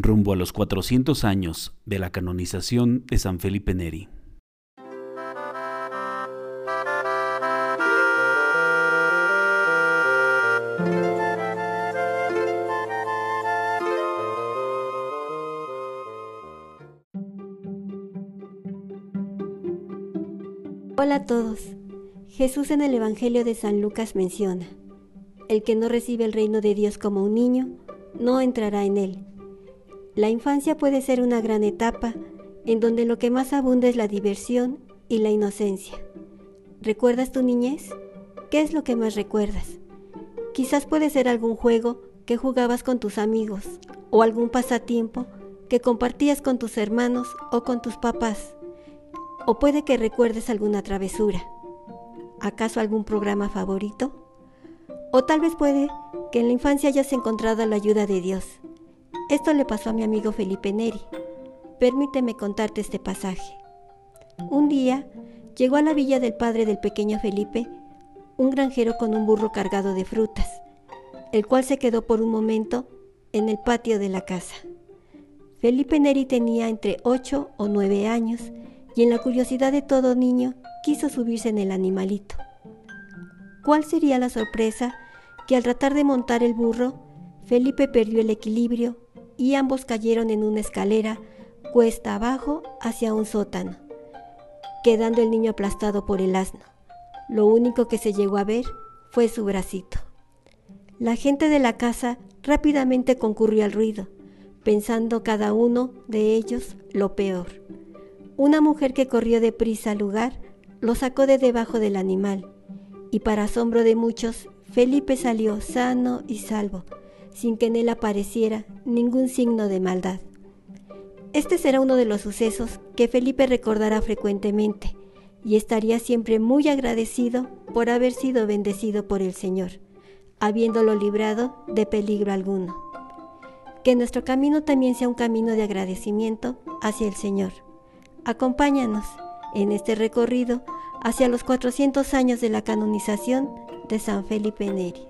rumbo a los 400 años de la canonización de San Felipe Neri. Hola a todos. Jesús en el Evangelio de San Lucas menciona, el que no recibe el reino de Dios como un niño, no entrará en él. La infancia puede ser una gran etapa en donde lo que más abunda es la diversión y la inocencia. ¿Recuerdas tu niñez? ¿Qué es lo que más recuerdas? Quizás puede ser algún juego que jugabas con tus amigos o algún pasatiempo que compartías con tus hermanos o con tus papás. O puede que recuerdes alguna travesura. ¿Acaso algún programa favorito? O tal vez puede que en la infancia hayas encontrado la ayuda de Dios. Esto le pasó a mi amigo Felipe Neri. Permíteme contarte este pasaje. Un día llegó a la villa del padre del pequeño Felipe un granjero con un burro cargado de frutas, el cual se quedó por un momento en el patio de la casa. Felipe Neri tenía entre 8 o 9 años y en la curiosidad de todo niño quiso subirse en el animalito. ¿Cuál sería la sorpresa que al tratar de montar el burro, Felipe perdió el equilibrio y ambos cayeron en una escalera cuesta abajo hacia un sótano, quedando el niño aplastado por el asno. Lo único que se llegó a ver fue su bracito. La gente de la casa rápidamente concurrió al ruido, pensando cada uno de ellos lo peor. Una mujer que corrió deprisa al lugar lo sacó de debajo del animal y para asombro de muchos, Felipe salió sano y salvo, sin que en él apareciera ningún signo de maldad. Este será uno de los sucesos que Felipe recordará frecuentemente y estaría siempre muy agradecido por haber sido bendecido por el Señor, habiéndolo librado de peligro alguno. Que nuestro camino también sea un camino de agradecimiento hacia el Señor Acompáñanos en este recorrido hacia los 400 años de la canonización de San Felipe Neri.